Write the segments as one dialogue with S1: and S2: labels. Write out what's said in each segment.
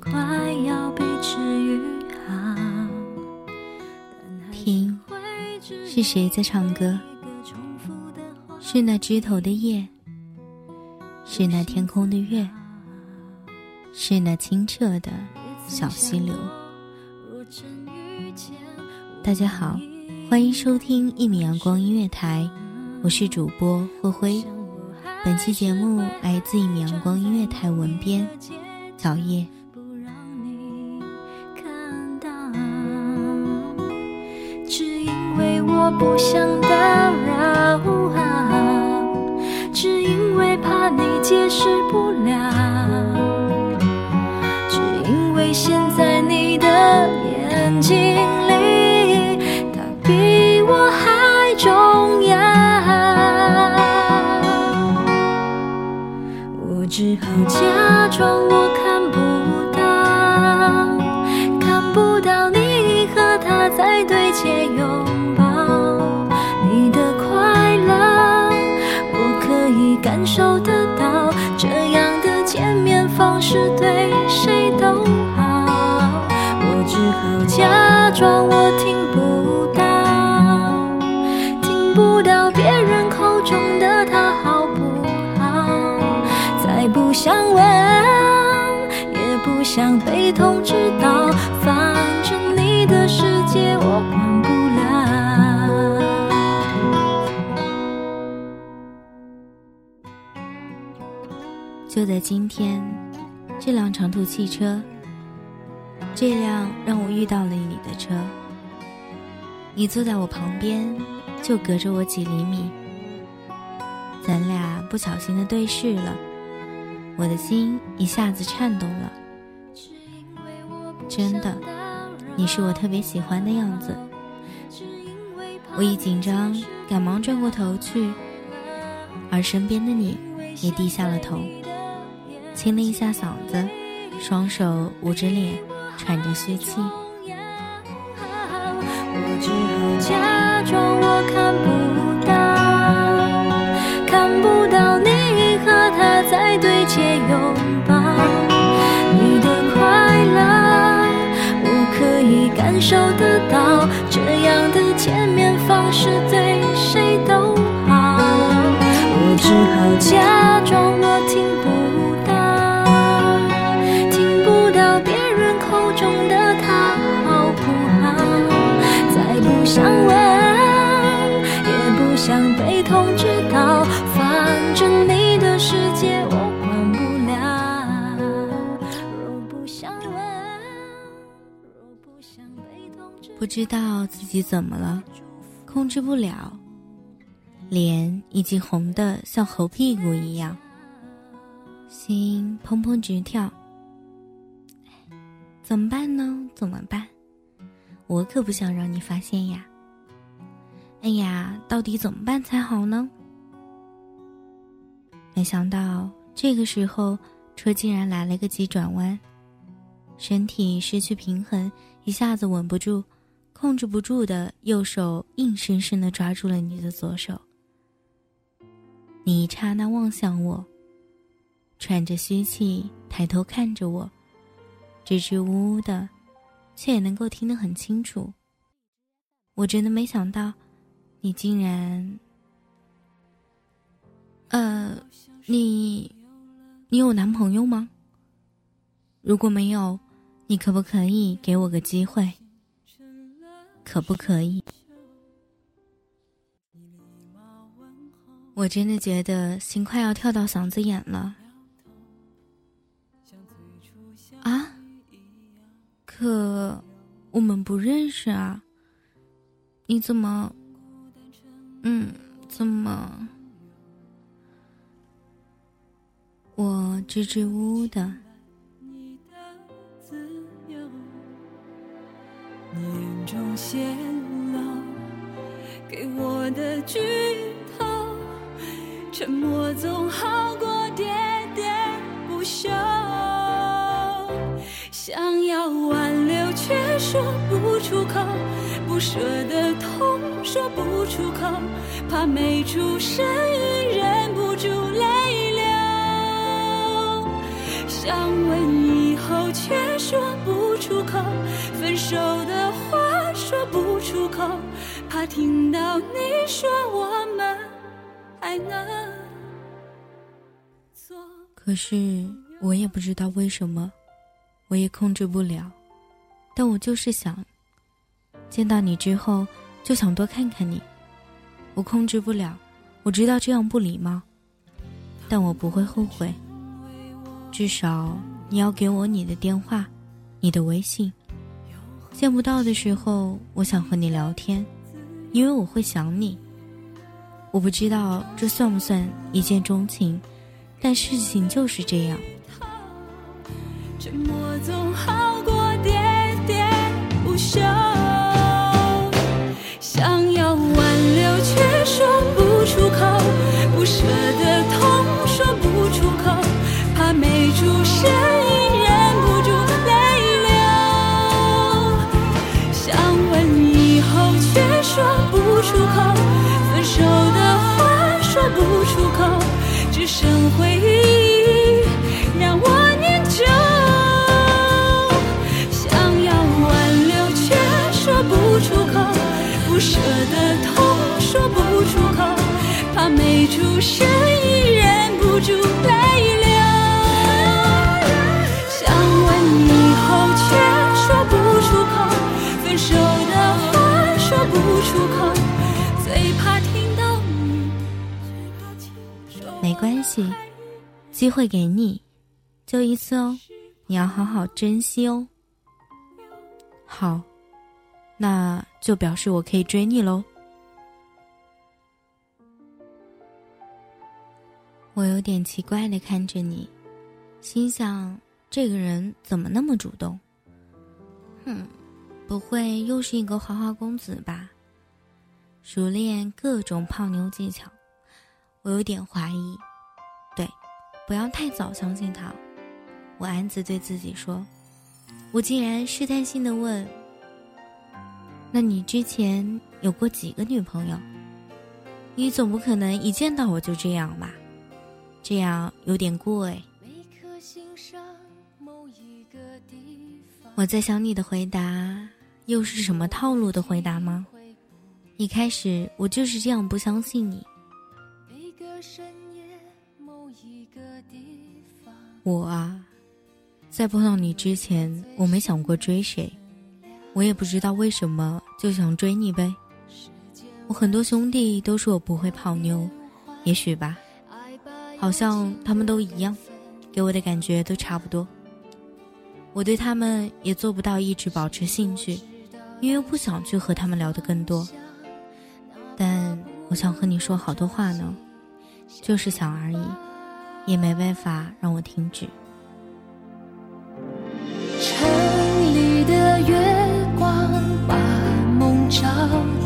S1: 快要被治愈听是谁在唱歌？是那枝头的叶，是那天空的月，是那清澈的小溪流。大家好，欢迎收听一米阳光音乐台，我是主播灰灰。本期节目来自一米阳光音乐台文编小叶。
S2: 我不想打扰啊，只因为怕你解释不了，只因为现在你的眼睛里，他比我还重要。我只好假装我看方式对谁都好，我只好假装我听不到，听不到别人口中的他好不好，再不想问，也不想被通知到，反正你的世界我管不了。
S1: 就在今天，这辆长途汽车，这辆让我遇到了你的车，你坐在我旁边，就隔着我几厘米，咱俩不小心的对视了，我的心一下子颤动了。真的，你是我特别喜欢的样子。我一紧张，赶忙转过头去，而身边的你也低下了头。清了一下嗓子，双手捂着脸，喘着虚气。
S2: 我只好假装我看不到，看不到你和他在对街拥抱。你的快乐，我可以感受得到。这样的见面方式对谁都好。我只好假被通知到，反正你的世界我管不了
S1: 不知道自己怎么了，控制不了，脸已经红的像猴屁股一样，心砰砰直跳。怎么办呢？怎么办？我可不想让你发现呀。哎呀，到底怎么办才好呢？没想到这个时候，车竟然来了个急转弯，身体失去平衡，一下子稳不住。控制不住的右手硬生生的抓住了你的左手，你一刹那望向我，喘着虚气抬头看着我，支支吾吾的，却也能够听得很清楚。我真的没想到，你竟然……呃，你，你有男朋友吗？如果没有，你可不可以给我个机会？可不可以？我真的觉得心快要跳到嗓子眼了。啊？可我们不认识啊！你怎么……嗯，怎么？我支支吾吾的。
S2: 你的自由你眼中泄露给我的剧透。沉默总好过喋喋不休，想要挽留却说不出口，不舍得痛说不出口，怕没出声音忍不住泪流。想问以后却说不出口，分手的话说不出口，怕听到你说我们。还能做
S1: 可是我也不知道为什么，我也控制不了，但我就是想见到你之后就想多看看你。我控制不了，我知道这样不礼貌，但我不会后悔。至少你要给我你的电话，你的微信。见不到的时候，我想和你聊天，因为我会想你。我不知道这算不算一见钟情，但事情就是这样。
S2: 出口，不舍的痛说不出口，怕没出声音忍不住泪流。想问以后却说不出口，分手的话说。不出口，只剩回忆没出声音忍不住泪流。想问以后却说不出口，分手的话说不出口，最怕听。
S1: 没关系，机会给你，就一次哦，你要好好珍惜哦。好，那就表示我可以追你喽。我有点奇怪的看着你，心想这个人怎么那么主动？哼，不会又是一个花花公子吧？熟练各种泡妞技巧。我有点怀疑，对，不要太早相信他。我暗自对自己说：“我竟然试探性的问，那你之前有过几个女朋友？你总不可能一见到我就这样吧？这样有点过哎。”我在想你的回答又是什么套路的回答吗？一开始我就是这样不相信你。我啊，在碰到你之前，我没想过追谁，我也不知道为什么就想追你呗。我很多兄弟都说我不会泡妞，也许吧，好像他们都一样，给我的感觉都差不多。我对他们也做不到一直保持兴趣，因为不想去和他们聊得更多。但我想和你说好多话呢，就是想而已。也没办法让我停止。
S2: 城里的月光把梦照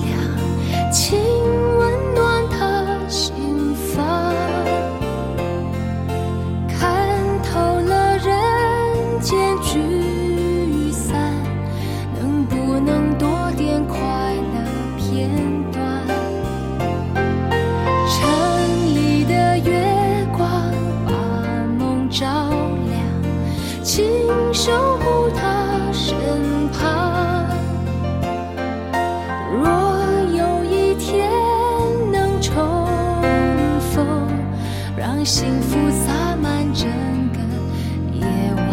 S2: 亮，若有一天能重逢让幸福洒满整个夜晚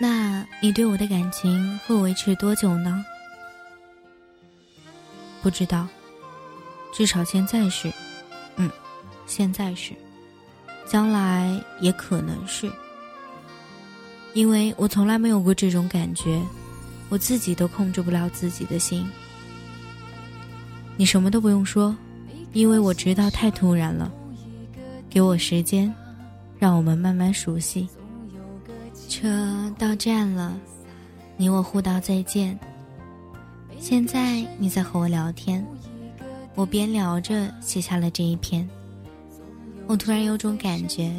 S1: 那你对我的感情会维持多久呢？不知道至少现在是嗯现在是。将来也可能是。因为我从来没有过这种感觉，我自己都控制不了自己的心。你什么都不用说，因为我知道太突然了。给我时间，让我们慢慢熟悉。车到站了，你我互道再见。现在你在和我聊天，我边聊着写下了这一篇。我突然有种感觉，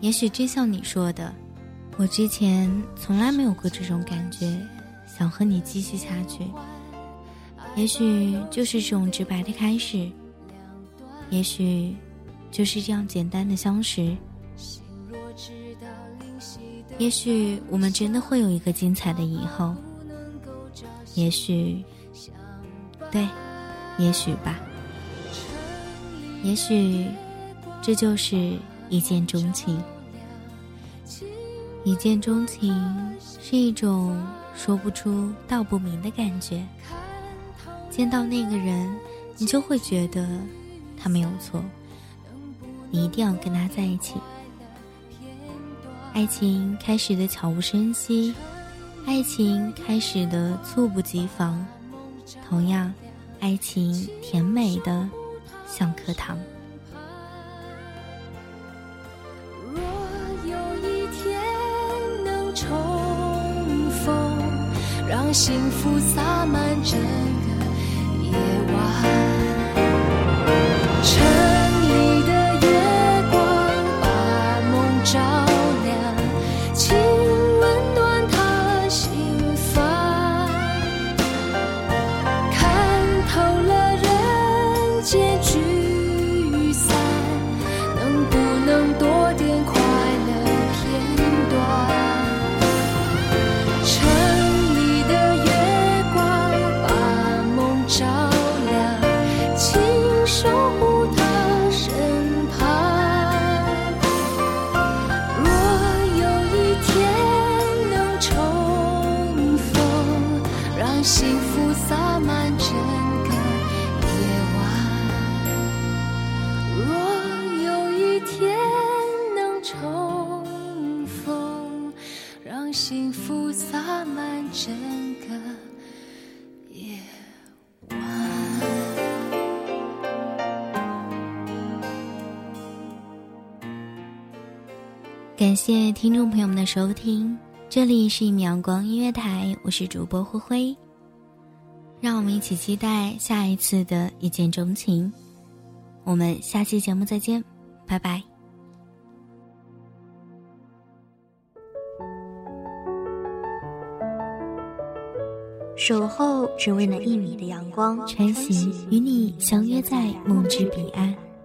S1: 也许真像你说的，我之前从来没有过这种感觉，想和你继续下去。也许就是这种直白的开始，也许就是这样简单的相识。也许我们真的会有一个精彩的以后，也许，对，也许吧，也许，这就是一见钟情。一见钟情是一种说不出道不明的感觉。见到那个人，你就会觉得他没有错，你一定要跟他在一起。爱情开始的悄无声息，爱情开始的猝不及防，同样，爱情甜美的像颗糖。
S2: 让幸福洒满整个夜晚，
S1: 感谢听众朋友们的收听，这里是一米阳光音乐台，我是主播灰灰。让我们一起期待下一次的一见钟情。我们下期节目再见，拜拜。
S3: 守候只为那一米的阳光，
S1: 穿行与你相约在梦之彼岸。